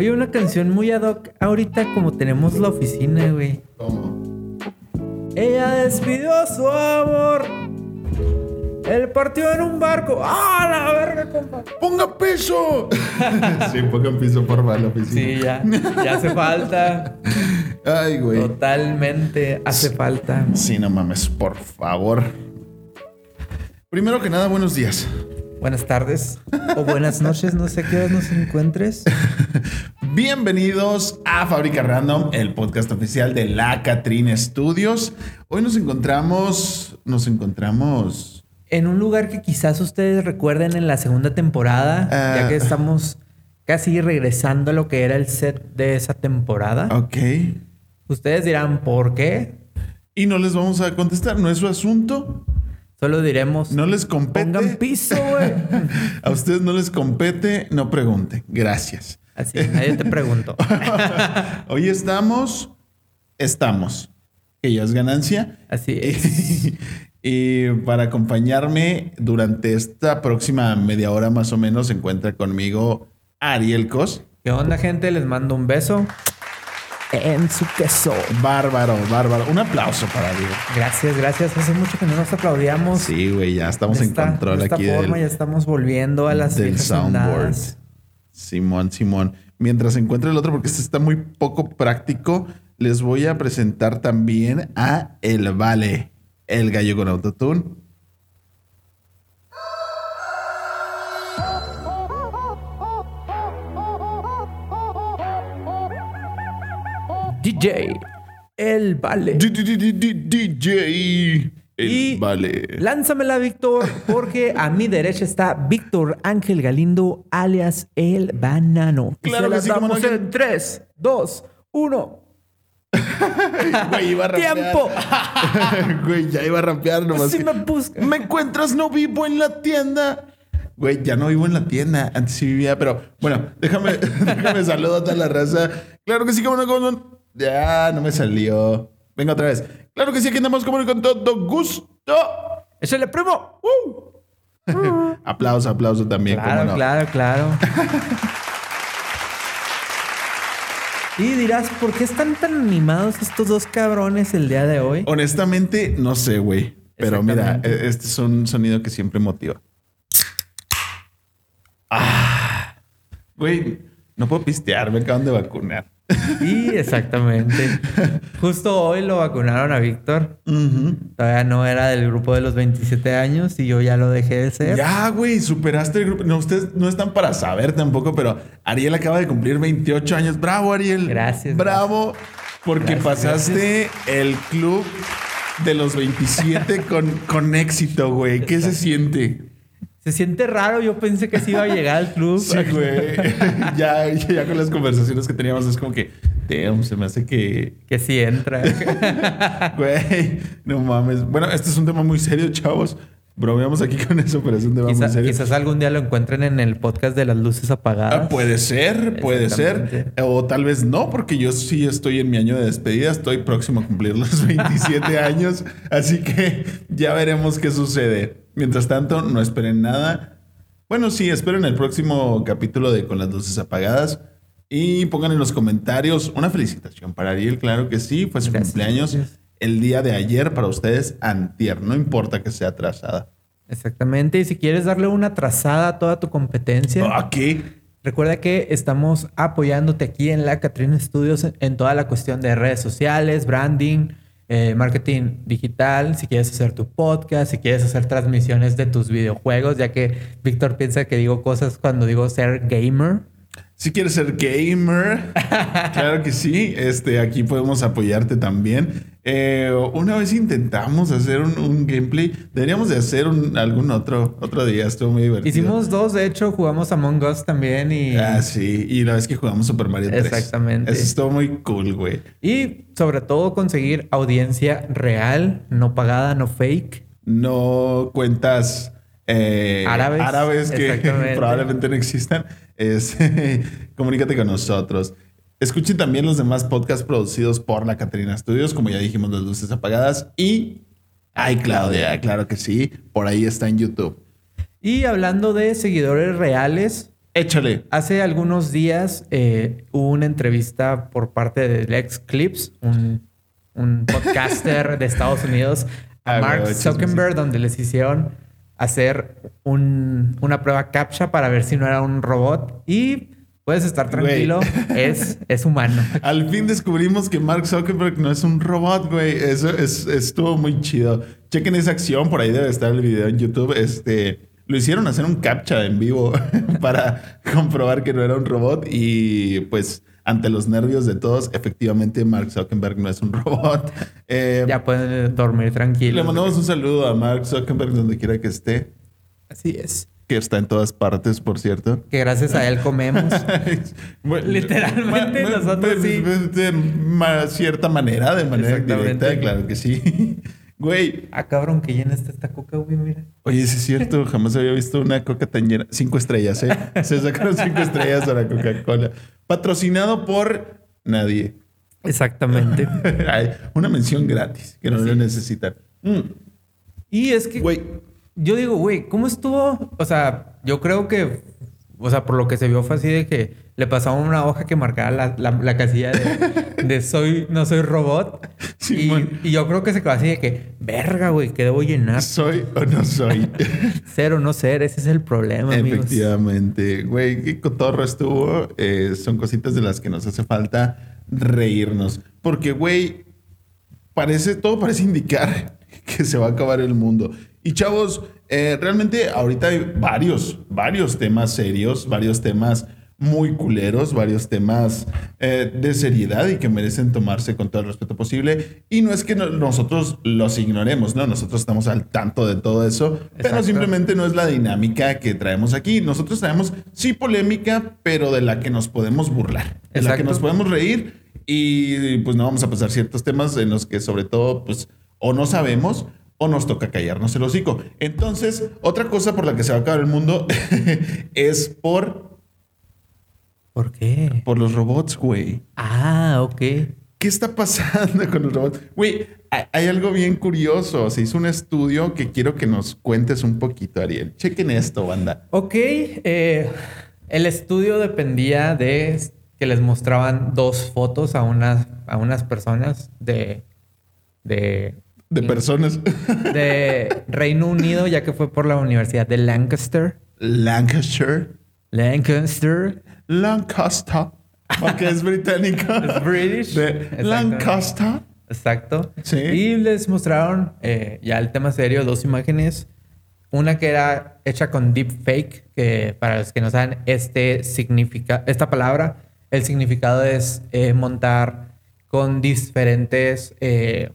Oye, una canción muy ad hoc ahorita como tenemos la oficina, güey. ¿Cómo? Ella despidió su amor. Él partió en un barco. ¡Ah, la verga, compa! ¡Ponga peso! sí, pongan piso, por favor, la oficina. Sí, ya. Ya hace falta. Ay, güey. Totalmente hace falta. Sí, no mames, por favor. Primero que nada, buenos días. Buenas tardes o buenas noches, no sé a qué hora nos encuentres. Bienvenidos a Fábrica Random, el podcast oficial de la Catrina Studios. Hoy nos encontramos, nos encontramos En un lugar que quizás ustedes recuerden en la segunda temporada, Ah. ya que estamos casi regresando a lo que era el set de esa temporada. Ok. Ustedes dirán, ¿por qué? Y no les vamos a contestar, no es su asunto. Solo diremos, No les compete. pongan piso, güey. A ustedes no les compete, no pregunten. Gracias. Así, nadie te preguntó. Hoy estamos, estamos. Que ya es ganancia. Así es. Y para acompañarme durante esta próxima media hora más o menos se encuentra conmigo Ariel Cos. ¿Qué onda, gente? Les mando un beso en su queso. Bárbaro, bárbaro. Un aplauso para Ariel. Gracias, gracias. Hace mucho que no nos aplaudíamos. Sí, güey, ya estamos De en esta- control de esta aquí forma del, ya estamos volviendo a las del soundboard. andadas. Simón, Simón. Mientras encuentre el otro, porque este está muy poco práctico, les voy a presentar también a El Vale, el gallo con autotune. DJ, el vale. DJ. El Y Vale. Lánzamela, Víctor, porque a mi derecha está Víctor Ángel Galindo, alias el banano. Claro se que las sí, no, damos que- en 3, 2, 1. Güey, iba a rapear. ¡Tiempo! Güey, ya iba a rapear nomás. Sí que- me busca. ¿Me encuentras? No vivo en la tienda. Güey, ya no vivo en la tienda. Antes sí vivía, pero bueno, déjame, déjame saludo a toda la raza. Claro que sí, como no, como no. Ya, no me salió. Venga otra vez. Claro que sí, aquí andamos como con todo gusto. ¡Échale, primo! ¡Uh! Aplauso, aplauso también, Claro, no. claro, claro. y dirás, ¿por qué están tan animados estos dos cabrones el día de hoy? Honestamente, no sé, güey. Pero mira, e- este es un sonido que siempre motiva. Ah. Güey, no puedo pistear, me acaban de vacunar. Y exactamente. Justo hoy lo vacunaron a Víctor. Todavía no era del grupo de los 27 años y yo ya lo dejé de ser. Ya, güey, superaste el grupo. No, ustedes no están para saber tampoco, pero Ariel acaba de cumplir 28 años. Bravo, Ariel. Gracias, Bravo, porque Gracias, pasaste el club de los 27 con, con éxito, güey. ¿Qué se siente? Se siente raro. Yo pensé que sí iba a llegar al club. Sí, güey. ya, ya con las conversaciones que teníamos es como que, damn, se me hace que, Que sí entra. güey, no mames. Bueno, este es un tema muy serio, chavos. Bromeamos aquí con eso, pero es un tema muy Quizá- serio. quizás algún día lo encuentren en el podcast de las luces apagadas. Ah, puede ser, puede ser. O tal vez no, porque yo sí estoy en mi año de despedida. Estoy próximo a cumplir los 27 años. Así que ya veremos qué sucede. Mientras tanto, no esperen nada. Bueno, sí, esperen el próximo capítulo de Con las luces apagadas. Y pongan en los comentarios una felicitación para Ariel. Claro que sí, fue su Gracias, cumpleaños gracias. el día de ayer para ustedes, antier. No importa que sea atrasada. Exactamente. Y si quieres darle una trazada a toda tu competencia, Aquí. recuerda que estamos apoyándote aquí en la Catrina Studios en toda la cuestión de redes sociales, branding, eh, marketing digital. Si quieres hacer tu podcast, si quieres hacer transmisiones de tus videojuegos, ya que Víctor piensa que digo cosas cuando digo ser gamer. Si quieres ser gamer, claro que sí. Este, aquí podemos apoyarte también. Eh, una vez intentamos hacer un, un gameplay. Deberíamos de hacer un- algún otro otro día. Estuvo muy divertido. Hicimos dos, de hecho, jugamos Among Us también y... Ah, sí. Y la vez que jugamos Super Mario 3. Exactamente. Eso estuvo muy cool, güey. Y sobre todo conseguir audiencia real, no pagada, no fake. No cuentas eh, Árabes. árabes que probablemente no existan. Es, comunícate con nosotros. Escuchen también los demás podcasts producidos por la Catrina Studios, como ya dijimos, las luces apagadas y Ay, Claudia, claro que sí. Por ahí está en YouTube. Y hablando de seguidores reales, Échale. Hace algunos días eh, hubo una entrevista por parte de Lex Clips, un, un podcaster de Estados Unidos, a Ah, Mark Zuckerberg, donde les hicieron hacer un- una prueba CAPTCHA para ver si no era un robot. Y puedes estar Güey. tranquilo, es, es humano. Al fin descubrimos que Mark Zuckerberg no es un robot, güey. Eso es- estuvo muy chido. Chequen esa acción, por ahí debe estar el video en YouTube. Este, lo hicieron hacer un captcha en vivo para comprobar que no era un robot y pues ante los nervios de todos, efectivamente Mark Zuckerberg no es un robot. Eh, Ya pueden dormir tranquilos. le mandamos un saludo a Mark Zuckerberg donde quiera que esté, Así es. Que está en todas partes, por cierto. Que gracias a él comemos. Bueno, Literalmente ma- nosotros pues, sí. pues, De ma- cierta manera, de manera directa, claro que sí. Güey, ah, cabrón, que llena está esta coca, güey, mira. oye, sí es cierto, jamás había visto una coca tan llena. Cinco estrellas, ¿eh? Se sacaron cinco estrellas a la Coca-Cola. Patrocinado por nadie. Exactamente. Una mención gratis, que no lo necesitan. Mm, Y es que, Güey, yo digo, güey, ¿cómo estuvo? O sea, yo creo que, o sea, por lo que se vio fue así de que le pasaban una hoja que marcaba la, la- la casilla de, de soy, no soy robot. Y, y yo creo que se quedó así de que, verga, güey, ¿qué debo llenar? ¿soy o no soy? Ser o no ser, ese es el problema. Efectivamente. Güey, qué cotorro estuvo. Eh, son cositas de las que nos hace falta reírnos. Porque, güey, parece, todo parece indicar que se va a acabar el mundo. Y chavos, eh, realmente ahorita hay varios, varios temas serios, varios temas muy culeros, varios temas eh, de seriedad y que merecen tomarse con todo el respeto posible. Y no es que no- nosotros los ignoremos, ¿no? Nosotros estamos al tanto de todo eso, pero simplemente no es la dinámica que traemos aquí. Nosotros traemos, sí, polémica, pero de la que nos podemos burlar, de la que nos podemos reír y pues no vamos a pasar ciertos temas en los que sobre todo, pues, o no sabemos o nos toca callarnos el hocico. Entonces, otra cosa por la que se va a acabar el mundo es por, ¿Por qué? por los robots, güey. Ah, ok. ¿Qué está pasando con los robots? Güey, hay- algo bien curioso. Se hizo un estudio que quiero que nos cuentes un poquito, Ariel. Chequen esto, banda. Ok, eh, el estudio dependía de que les mostraban dos fotos a unas, a unas personas de, de, De personas. de Reino Unido, ya que fue por la Universidad de Lancaster. Lancashire. Lancaster. Lancaster. Porque es británico. Es British. De Exacto. Lancaster. Exacto. Sí. Y les mostraron eh, ya el tema serio, dos imágenes. Una que era hecha con deepfake, que para los que no saben, este significa, esta palabra, el significado es eh, montar con diferentes, eh,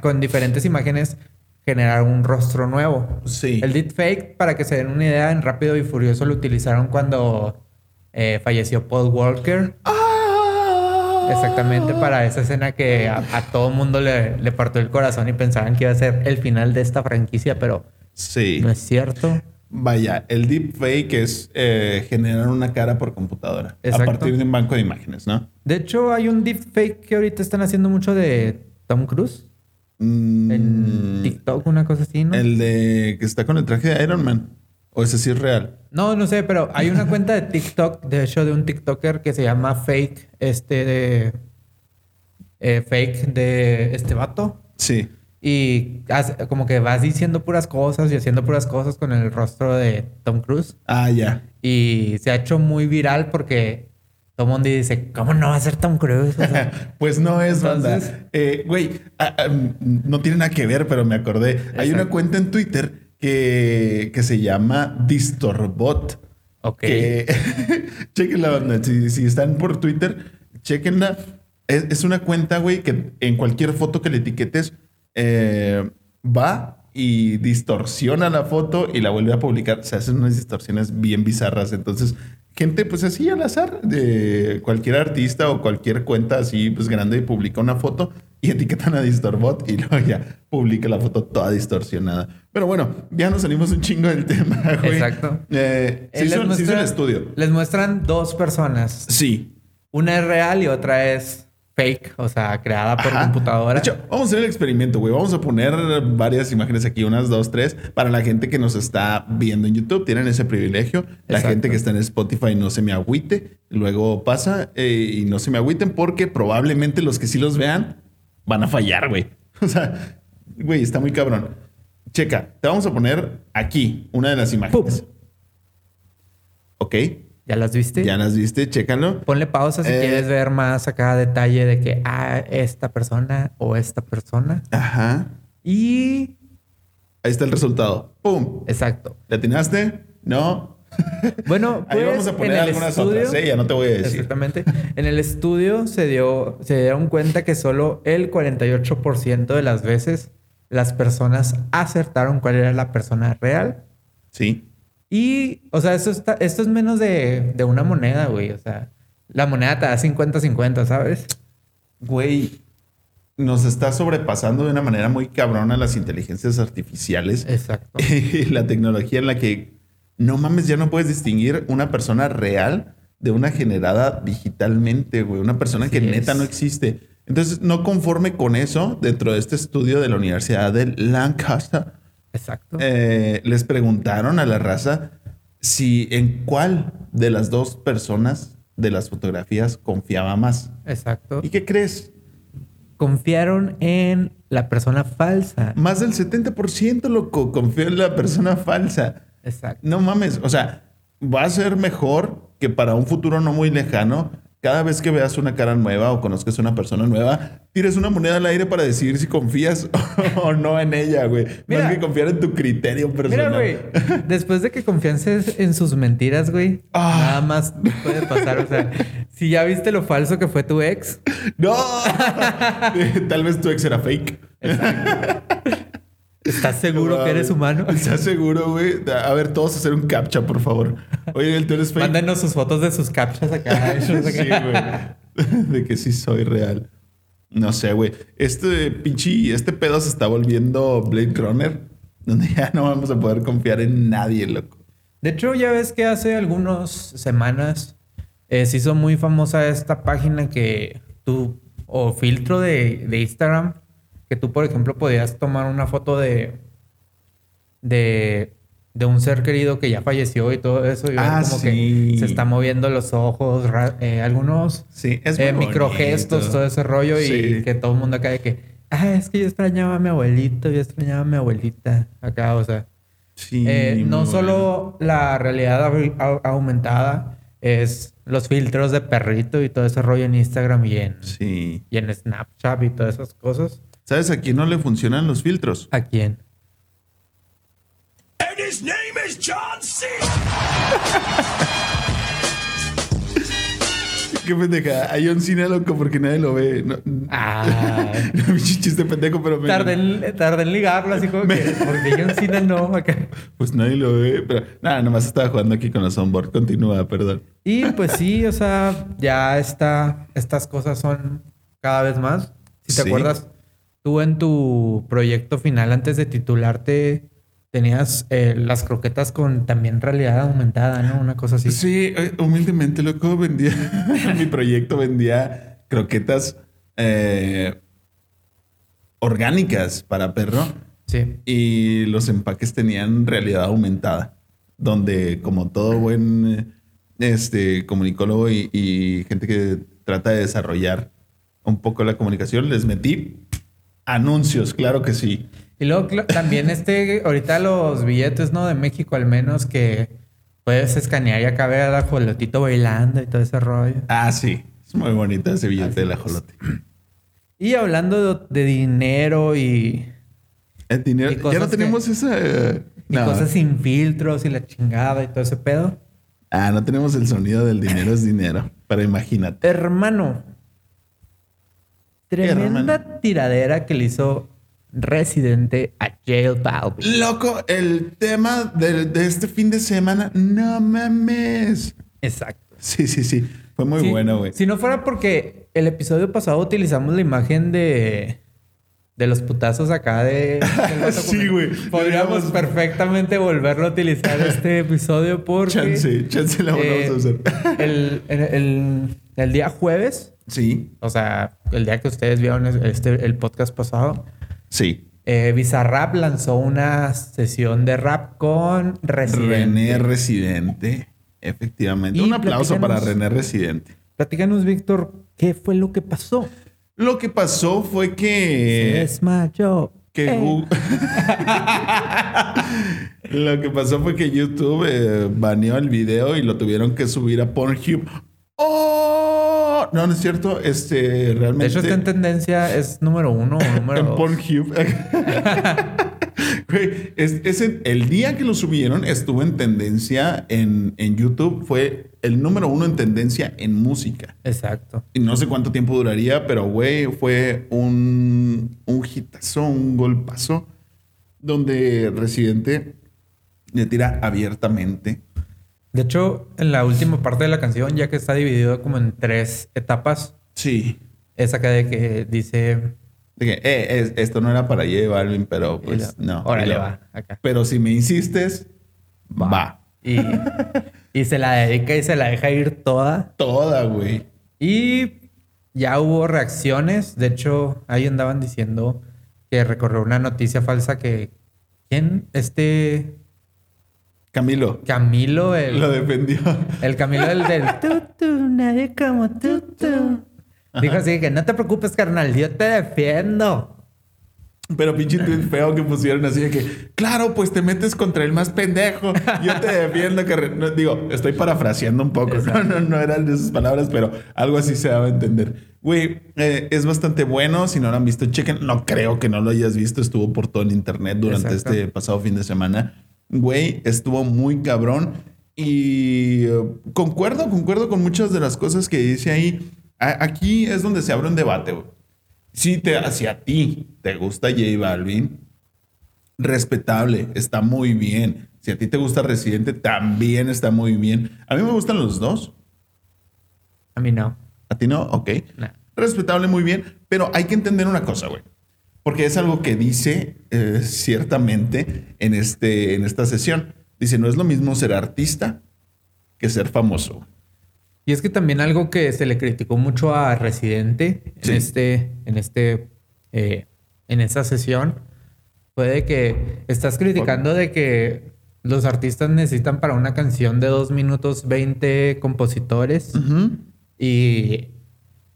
con diferentes imágenes, generar un rostro nuevo. Sí. El deepfake, para que se den una idea, en Rápido y Furioso lo utilizaron cuando eh, falleció Paul Walker. Ah. Exactamente para esa escena que a, a todo mundo le, le partió el corazón y pensaban que iba a ser el final de esta franquicia, pero Sí. no es cierto. Vaya, el deepfake es eh, generar una cara por computadora. Exacto. A partir de un banco de imágenes, ¿no? De hecho, hay un deepfake que ahorita están haciendo mucho de Tom Cruise en Mm, TikTok, una cosa así, ¿no? El de que está con el traje de Iron Man. O ese sí es real. No, no sé, pero hay una cuenta de TikTok, de hecho, de un TikToker que se llama Fake, este de. eh, fake de este vato. Sí. Y hace- como que vas diciendo puras cosas y haciendo puras cosas con el rostro de Tom Cruise. Ah, ya. Y se ha hecho muy viral porque todo el mundo dice, ¿cómo no va a ser Tom Cruise? O sea, Pues no es, banda. Entonces- Eh, Güey, ah, ah, no tiene nada que ver, pero me acordé. Hay una cuenta en Twitter que, que se llama Distorbot. ok. Que, chequenla, banda. Si, si están por Twitter, chequenla. Es, es una cuenta, güey, que en cualquier foto que le etiquetes eh, va y distorsiona la foto y la vuelve a publicar. Se hacen unas distorsiones bien bizarras. Entonces, gente, pues así al azar, de cualquier artista o cualquier cuenta así, pues grande, publica una foto y etiquetan a Distorbot y luego ya publica la foto toda distorsionada. Pero bueno, ya nos salimos un chingo del tema, güey. Exacto. Eh, se, Eh, hizo, se hizo el estudio. Les muestran dos personas. Sí. Una es real y otra es fake, o sea, creada por Ajá. computadora. De hecho, vamos a hacer el experimento, güey. Vamos a poner varias imágenes aquí, unas, dos, tres, para la gente que nos está viendo en YouTube. Tienen ese privilegio. La Exacto. gente que está en Spotify no se me agüite. Luego pasa eh, y no se me agüiten porque probablemente los que sí los vean van a fallar, güey. O sea, güey, está muy cabrón. Checa, te vamos a poner aquí una de las imágenes. Pum. Ok, ¿Ya las viste? ya las viste, chécalo. Ponle pausa si Eh. quieres ver más acá detalle de que, ah, esta persona o esta persona. Ajá. Y... Ahí está el resultado. ¡Pum! Exacto. ¿Le atinaste? No. Bueno, Ahí pues, vamos a poner algunas estudio, otras, ¿eh? Ya no te voy a decir. Exactamente. En el estudio se dio, se dieron cuenta que solo el 48% de las veces las personas acertaron cuál era la persona real. Sí. Y, o sea, esto, está, esto es menos de, de una moneda, güey. O sea, la moneda te da 50-50, ¿sabes? Güey, nos está sobrepasando de una manera muy cabrona las inteligencias artificiales Exacto. la tecnología en la que no mames, ya no puedes distinguir una persona real de una generada digitalmente, güey. Una persona que Así neta es. no existe. Entonces, no conforme con eso, dentro de este estudio de la Universidad de Lancaster, Exacto. eh, les preguntaron a la raza si en cuál de las dos personas de las fotografías confiaba más. Exacto. ¿Y qué crees? Confiaron en la persona falsa. Más del 70% loco confió en la persona falsa. Exacto. No mames, o sea, va a ser mejor que para un futuro no muy lejano, cada vez que veas una cara nueva o conozcas a una persona nueva, tires una moneda al aire para decidir si confías o no en ella, güey. Mira. Más que confiar en tu criterio Mira, personal. güey, después de que confiances en sus mentiras, güey, Ah. nada más puede pasar. O sea, si ya viste lo falso que fue tu ex, ¡No! Tal vez tu ex era fake. ¿Estás seguro No que eres humano? ¿Estás seguro, güey? A ver, todos hacer un captcha, por favor. Oye, ¿tú eres fake? Mándenos sus fotos de sus captchas acá. Sí, güey. De que sí soy real. No sé, güey. Este pinche, este pedo se está volviendo Blade Runner, donde ya no vamos a poder confiar en nadie, loco. De hecho, ya ves que hace algunas semanas eh, se hizo muy famosa esta página que tú, o filtro de, de Instagram, que tú, por ejemplo, podías tomar una foto de, de, de un ser querido que ya falleció y todo eso. Y Ah, como sí. que se está moviendo los ojos, eh, algunos Sí, es eh, microgestos, todo ese rollo. Y que todo el mundo acá de que, ah, es que yo extrañaba a mi abuelito, yo extrañaba a mi abuelita. Acá, o sea. Sí, Eh, no solo la realidad au- au- aumentada, es los filtros de perrito y todo ese rollo en Instagram y en, Sí. y en Snapchat y todas esas cosas. ¿Sabes a quién no le funcionan los filtros? ¿A quién? And his name is John C. Qué pendeja. Hay un cine loco porque nadie lo ve. No, Ah, no, chiste pendejo, pero me- tardé en, ligarlo así como que, porque yo en cine no. acá. Pues nadie lo ve. Pero nada, nomás estaba jugando aquí con los onboard. Continúa, perdón. Y pues sí, o sea, ya está, estas cosas son cada vez más. Si te Sí. acuerdas, tú en tu proyecto final, antes de titularte, tenías eh, las croquetas con también realidad aumentada, ¿no? Una cosa así. Sí, eh, humildemente, loco, vendía. mi proyecto vendía croquetas eh, orgánicas para perro Sí. y los empaques tenían realidad aumentada, donde, como todo buen este, comunicólogo y, y gente que trata de desarrollar un poco la comunicación, les metí anuncios, claro que sí. Y luego también este, ahorita los billetes, ¿no? De México al menos que puedes escanear y acá ver al ajolotito bailando y todo ese rollo. Ah, sí. Es muy bonito ese billete Así del es. ajolote. Y hablando de, de dinero y, El dinero. Y Ya no que- tenemos esa. eh, y no. cosas sin filtros y la chingada y todo ese pedo. Ah, no tenemos el sonido del dinero es dinero. Pero imagínate. Hermano, tremenda tiradera que le hizo Residente a Jail Balvin. Loco, el tema de, de este fin de semana. No mames. Exacto. Sí, sí, sí. Fue muy Sí, bueno, güey. Si no fuera porque el episodio pasado utilizamos la imagen de de los putazos acá de, Sí, güey. Podríamos perfectamente volverlo a utilizar este episodio porque Chance, chance la eh, volvamos a usar. el, el- el- el día jueves Sí, O sea, el día que ustedes vieron este, el podcast pasado, sí. eh, Bizarrap lanzó una sesión de rap con Residente. René Residente. Efectivamente. Y Un aplauso para René Residente. Platícanos, Víctor, ¿qué fue lo que pasó? Lo que pasó fue Se que. desmayó. que Eh. Gu- Lo que pasó fue que YouTube eh, baneó el video y lo tuvieron que subir a Pornhub. ¡Oh! No, no es cierto. Este, De realmente. hecho, está en tendencia, es número uno o número en dos. Pornhub. Güey, es, el día que lo subieron estuvo en tendencia en, en YouTube. Fue el número uno en tendencia en música. Exacto. Y no sé cuánto tiempo duraría, pero güey, fue un, un hitazo, un golpazo, donde Residente le tira abiertamente. De hecho, en la última parte de la canción, ya que está dividido como en tres etapas, Sí. es acá de que dice... De que, eh, es- esto no era para J Balvin, pero pues lo- no. Órale, lo- va, acá. Pero si me insistes, va. Y, y se la dedica y se la deja ir toda. Toda, güey. Y ya hubo reacciones. De hecho, ahí andaban diciendo que recorrió una noticia falsa que... ¿Quién? Este... Camilo Camilo, el... lo defendió. El Camilo del del tú, tú, nadie como tú, tú. Dijo así que no te preocupes, carnal, yo te defiendo. Pero pinche tweet feo que pusieron así de que, claro, pues te metes contra el más pendejo. Yo te defiendo que... re-". No, digo, estoy parafraseando un poco. No, no, no eran esas palabras, pero algo así se daba a entender. Güey, eh, es bastante bueno. Si no lo han visto, chequen. No creo que no lo hayas visto. Estuvo por todo el internet durante Exacto. este pasado fin de semana. Güey, estuvo muy cabrón. Y eh, concuerdo, concuerdo con muchas de las cosas que dice ahí. A- aquí es donde se abre un debate, güey. Si te, si a ti te gusta J Balvin, respetable, está muy bien. Si a ti te gusta Residente, también está muy bien. A mí me gustan los dos. A mí no. ¿A ti no? Ok. No. Respetable, muy bien. Pero hay que entender una cosa, güey. Porque es algo que dice eh, ciertamente en, este, en esta sesión. Dice, no es lo mismo ser artista que ser famoso. Y es que también algo que se le criticó mucho a Residente en Sí. este, en este, eh, en esta sesión fue de que estás criticando de que los artistas necesitan para una canción de 2 minutos 20 compositores y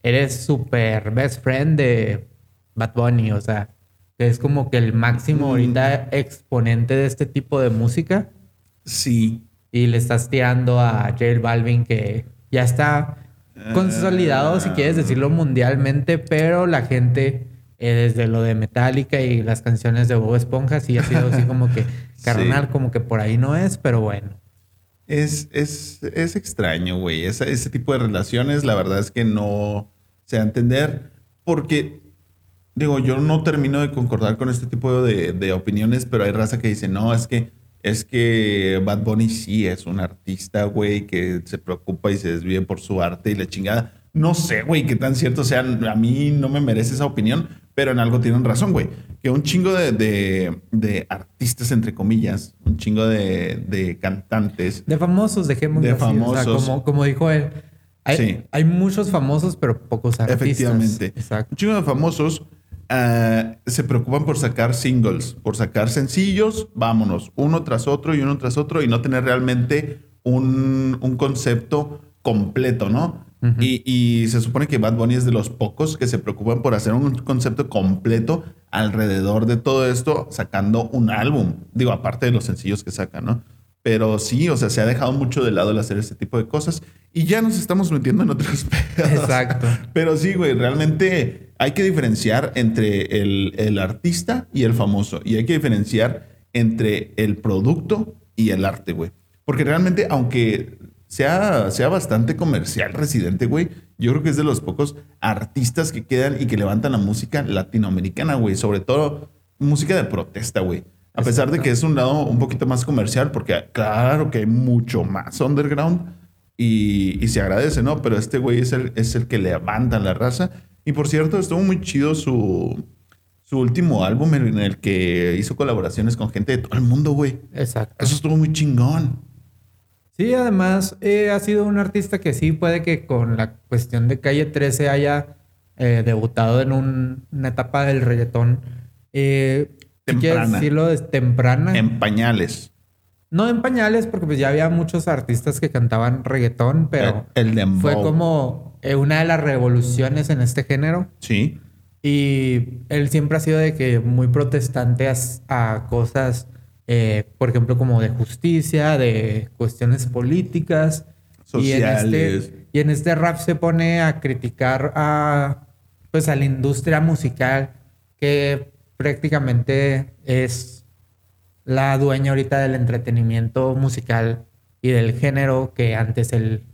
eres súper best friend de Bad Bunny, o sea, que es como que el máximo ahorita exponente de este tipo de música Sí. y le estás tirando a J Balvin que ya está consolidado, si quieres decirlo mundialmente, pero la gente eh, desde lo de Metallica y las canciones de Bob Esponja sí ha sido así como que carnal, como que por ahí no es, pero bueno. Es, es, es extraño, güey. Ese, tipo de relaciones, la verdad es que no se da a entender. Porque, digo, yo no termino de concordar con este tipo de, de opiniones, pero hay raza que dice, no, es que, es que Bad Bunny sí es un artista, güey, que se preocupa y se desvive por su arte y la chingada. No sé, güey, qué tan cierto sea. A mí no me merece esa opinión, pero en algo tienen razón, güey. Que un chingo de, de- de artistas, entre comillas, un chingo de, de cantantes, De famosos, dejemos De así, o sea, famosos. como, como dijo él. Hay, Sí. hay muchos famosos, pero pocos artistas. Efectivamente. Exacto. Un chingo de famosos ah, se preocupan por sacar singles, por sacar sencillos, vámonos, uno tras otro y uno tras otro y no tener realmente un, un concepto completo, ¿no? y, y se supone que Bad Bunny es de los pocos que se preocupan por hacer un concepto completo alrededor de todo esto, sacando un álbum. Digo, aparte de los sencillos que sacan, ¿no? Pero sí, o sea, se ha dejado mucho de lado el hacer este tipo de cosas y ya nos estamos metiendo en otros pedos. Exacto. Pero sí, güey, realmente hay que diferenciar entre el, artista y el famoso. Y hay que diferenciar entre el producto y el arte, güey. Porque realmente, aunque sea, sea bastante comercial Residente, güey, yo creo que es de los pocos artistas que quedan y que levantan la música latinoamericana, güey. Sobre todo música de protesta, güey. A pesar de que es un lado un poquito más comercial, porque claro que hay mucho más underground y, y se agradece, ¿no? Pero este güey es el, es el que levanta la raza. Y por cierto, estuvo muy chido su, su último álbum en el que hizo colaboraciones con gente de todo el mundo, güey. Exacto. Eso estuvo muy chingón. Sí, además eh, ha sido un artista que sí puede que con la cuestión de Calle 13 haya eh, debutado en un- una etapa del reggaetón. Eh, si Temprana. decirlo, es temprana. En pañales. No en pañales, porque pues ya había muchos artistas que cantaban reggaetón, pero el, el fue como eh, una de las revoluciones en este género. Sí. Y él siempre ha sido de que muy protestante a, cosas, eh, por ejemplo, como de justicia, de cuestiones políticas. Y en, Sociales. este, y en este rap se pone a criticar a, pues, a la industria musical que prácticamente es la dueña ahorita del entretenimiento musical y del género que antes él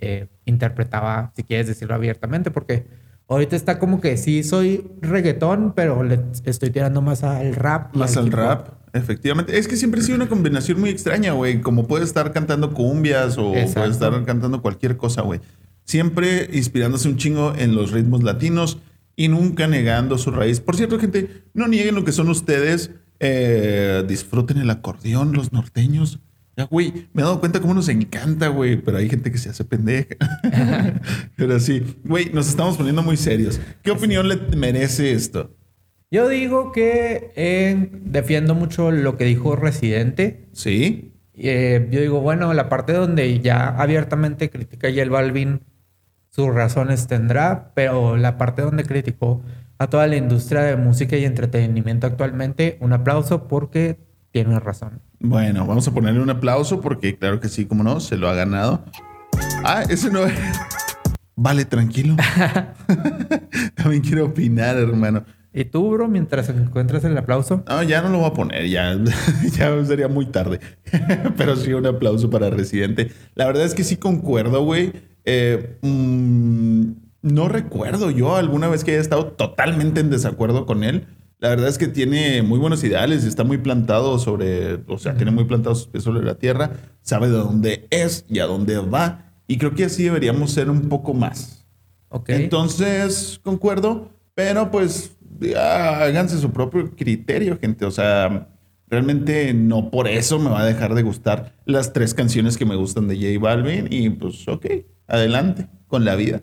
eh, interpretaba, si quieres decirlo abiertamente, porque ahorita está como que sí soy reggaetón, pero le estoy tirando más al rap. y Más al hop. rap, efectivamente. Es que siempre ha sido una combinación muy extraña, güey. Como puede estar cantando cumbias o puede Exacto. estar cantando cualquier cosa, güey. Siempre inspirándose un chingo en los ritmos latinos y nunca negando su raíz. Por cierto, gente, no nieguen lo que son ustedes. Eh, disfruten el acordeón, los norteños. Güey, me he dado cuenta cómo nos encanta, güey, pero hay gente que se hace pendeja. pero sí, güey, nos estamos poniendo muy serios. ¿Qué opinión le merece esto? Yo digo que eh, defiendo mucho lo que dijo Residente. ¿Sí? Eh, yo digo, bueno, la parte donde ya abiertamente critica a J Balvin, sus razones tendrá, pero la parte donde criticó a toda la industria de música y entretenimiento actualmente, un aplauso porque tiene razón. Bueno, vamos a ponerle un aplauso porque claro que sí, como no, se lo ha ganado. Ah, ese no es. Vale, tranquilo. También quiero opinar, hermano. ¿Y tú, bro, mientras encuentras el aplauso? No, ya no lo voy a poner, ya, ya sería muy tarde. Pero sí, un aplauso para Residente. La verdad es que sí concuerdo, güey. Eh, mm, no recuerdo yo alguna vez que haya estado totalmente en desacuerdo con él. La verdad es que tiene muy buenos ideales está muy plantado sobre, o sea, tiene muy plantados sus pies sobre la tierra, sabe de dónde es y a dónde va. Y creo que así deberíamos ser un poco más. Ok. Entonces, concuerdo, pero pues háganse su propio criterio, gente. O sea, realmente no por eso me va a dejar de gustar las tres canciones que me gustan de J Balvin y pues ok, adelante con la vida.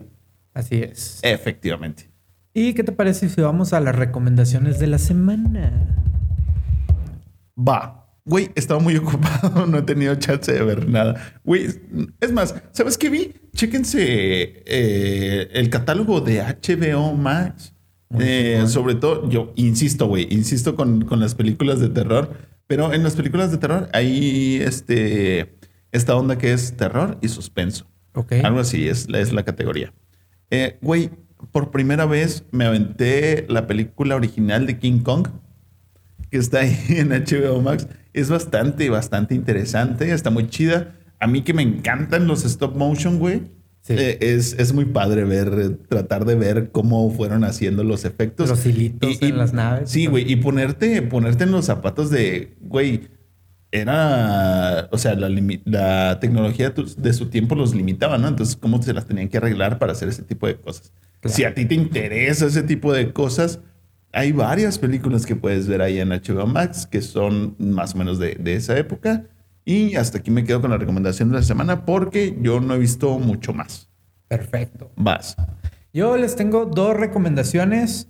Así es. Efectivamente. ¿Y qué te parece si vamos a las recomendaciones de la semana? Va. Güey, estaba muy ocupado, no he tenido chance de ver nada. Güey, es más, ¿sabes qué vi? Chéquense eh, el catálogo de HBO Max. Eh, sobre todo, yo insisto, güey, insisto con, con las películas de terror, pero en las películas de terror hay este, esta onda que es terror y suspenso. Ok. Algo así es, es la categoría. Eh, Güey, por primera vez me aventé la película original de King Kong, que está ahí en HBO Max. Es bastante, bastante interesante, está muy chida. A mí que me encantan los stop motion, güey. Sí. eh, es, es muy padre ver, tratar de ver cómo fueron haciendo los efectos. Los hilitos en las naves. Sí, güey, y ponerte, ponerte en los zapatos de, güey, era, o sea, la, la tecnología de su tiempo los limitaba, ¿no? Entonces, ¿cómo se las tenían que arreglar para hacer ese tipo de cosas? Claro. Si a ti te interesa ese tipo de cosas, hay varias películas que puedes ver ahí en HBO Max que son más o menos de, de esa época. Y hasta aquí me quedo con la recomendación de la semana porque yo no he visto mucho más. Perfecto. Vas. Yo les tengo dos recomendaciones.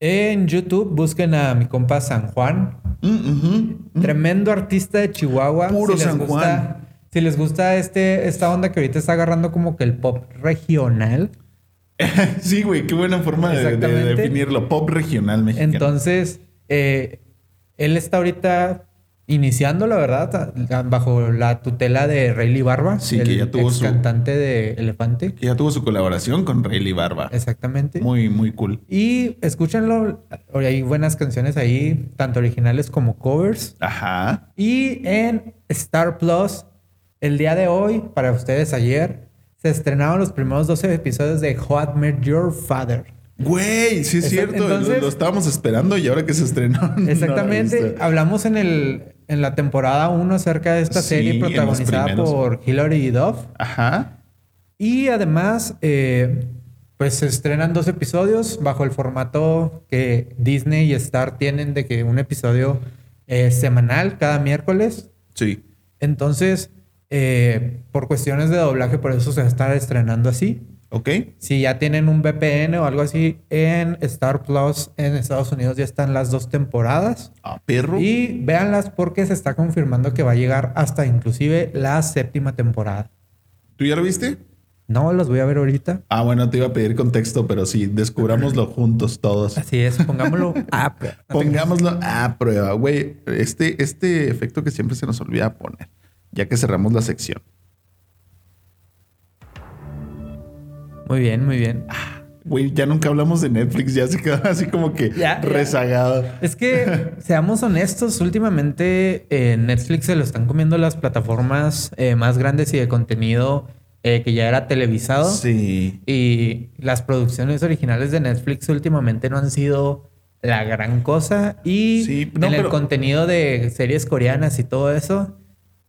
En YouTube busquen a mi compa San Juan. Mm, ujú. Tremendo artista de Chihuahua. Puro les San gusta- Juan. Si les gusta este, esta onda que ahorita está agarrando como que el pop regional. Sí, güey, qué buena forma de, definirlo. Pop regional mexicano. Entonces, eh, él está ahorita iniciando, la verdad, bajo la tutela de Rayleigh Barba. Sí, el que ya tuvo ex su- cantante de Elefante. Que ya tuvo su colaboración con Rayleigh Barba. Exactamente. Muy, muy cool. Y escúchenlo, hay buenas canciones ahí, tanto originales como covers. Ajá. Y en Star Plus, el día de hoy, para ustedes ayer, se estrenaron los primeros 12 episodios de How I Met Your Father. Güey, sí es cierto. lo- entonces- lo, estábamos esperando y ahora que se estrenó. Exactamente. visto. Hablamos en, el, en la temporada 1 acerca de esta Sí, serie protagonizada por Hilary Duff. Ajá. Y además, eh, pues se estrenan dos episodios bajo el formato que Disney y Star tienen de que un episodio eh, semanal cada miércoles. Sí. Entonces, Eh, por cuestiones de doblaje, por eso se va a estar estrenando así. ¿Ok? Si ya tienen un VPN o algo así, en Star Plus en Estados Unidos ya están las dos temporadas. Ah, perro. Y véanlas porque se está confirmando que va a llegar hasta inclusive la séptima temporada. ¿Tú ya lo viste? No, los voy a ver ahorita. Ah, bueno, te iba a pedir contexto, pero sí, descubrámoslo juntos todos. Así es, pongámoslo a prueba. Pongámoslo a prueba, güey. Este, este efecto que siempre se nos olvida poner, ya que cerramos la sección. Muy bien, muy bien. Güey, ya nunca hablamos de Netflix, ya se quedó así como que Ya, ya. rezagado. Es que, seamos honestos, últimamente eh, Netflix se lo están comiendo las plataformas eh, más grandes y de contenido eh, que ya era televisado. Sí. Y las producciones originales de Netflix últimamente no han sido la gran cosa. Y Sí, no, en el pero- contenido de series coreanas y todo eso,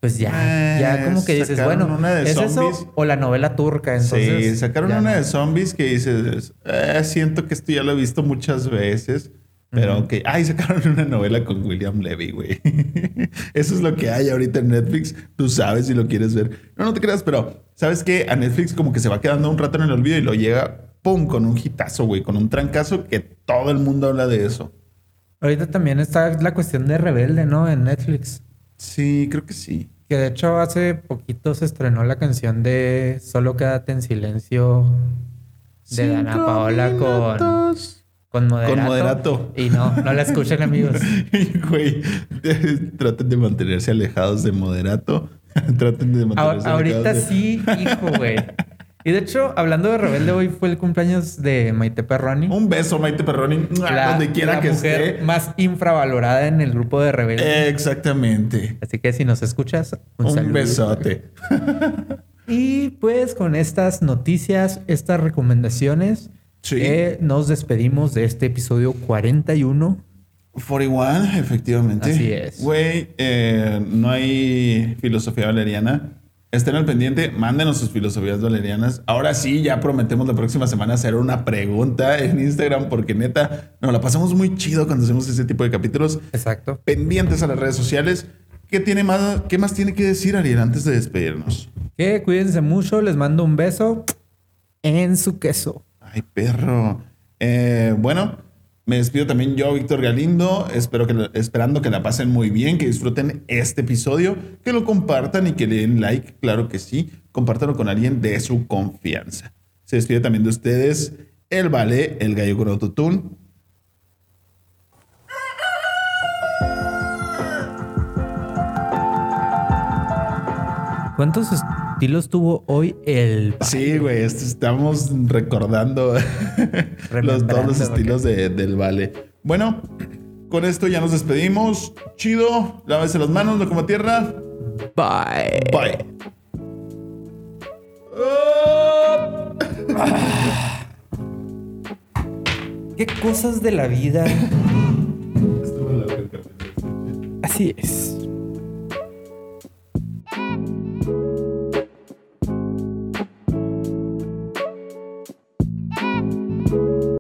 pues ya, Eh, ya como que dices, bueno, una de ¿es zombies. eso o la novela turca? Entonces, sí, sacaron ya una de zombies que dices, "Eh, siento que esto ya lo he visto muchas veces. Pero Ujú. que, ay, sacaron una novela con William Levy, güey. Eso es lo que hay ahorita en Netflix. Tú sabes si lo quieres ver. No, no te creas, pero ¿sabes qué? A Netflix como que se va quedando un rato en el olvido y lo llega, pum, con un hitazo, güey, con un trancazo que todo el mundo habla de eso. Ahorita también está la cuestión de Rebelde, ¿no? En Netflix. Sí, creo que sí. Que de hecho hace poquito se estrenó la canción de Solo quédate en silencio de Dana Cinco Paola con, minutos. con Moderato. Con Moderato. Y no, no la escuchen amigos. Güey, traten de mantenerse alejados de moderato. traten de A- mantenerse ahorita alejados de- sí, hijo, güey. Y de hecho, hablando de Rebelde, hoy fue el cumpleaños de Maite Perroni. Un beso, Maite Perroni, la, donde quiera que mujer esté. más infravalorada en el grupo de Rebelde. Exactamente. Así que si nos escuchas, un, Un, saludo. besote. Y pues con estas noticias, estas recomendaciones, Sí. eh, nos despedimos de este episodio 41. 41, efectivamente. Así es. Güey, eh, no hay filosofía valeriana. Estén al pendiente, mándenos sus filosofías valerianas. Ahora sí, ya prometemos la próxima semana hacer una pregunta en Instagram, porque neta, nos la pasamos muy chido cuando hacemos ese tipo de capítulos. Exacto. Pendientes a las redes sociales. ¿Qué, tiene más, ¿Qué más tiene que decir Ariel antes de despedirnos? Que cuídense mucho, les mando un beso en su queso. Ay, perro. Eh, bueno, me despido también yo, Víctor Galindo. Espero que, esperando que la pasen muy bien, que disfruten este episodio, que lo compartan y que le den like, claro que sí. Compártanlo con alguien de su confianza. Se despide también de ustedes el Vale, el gallo con autotune. ¿Cuántos estilos tuvo hoy el... Sí, güey, estamos recordando los, todos los estilos de- del Vale. Bueno, con esto ya nos despedimos. Chido, lávese las manos, no como tierra. Bye. Bye. ¿Qué cosas de la vida? Así es.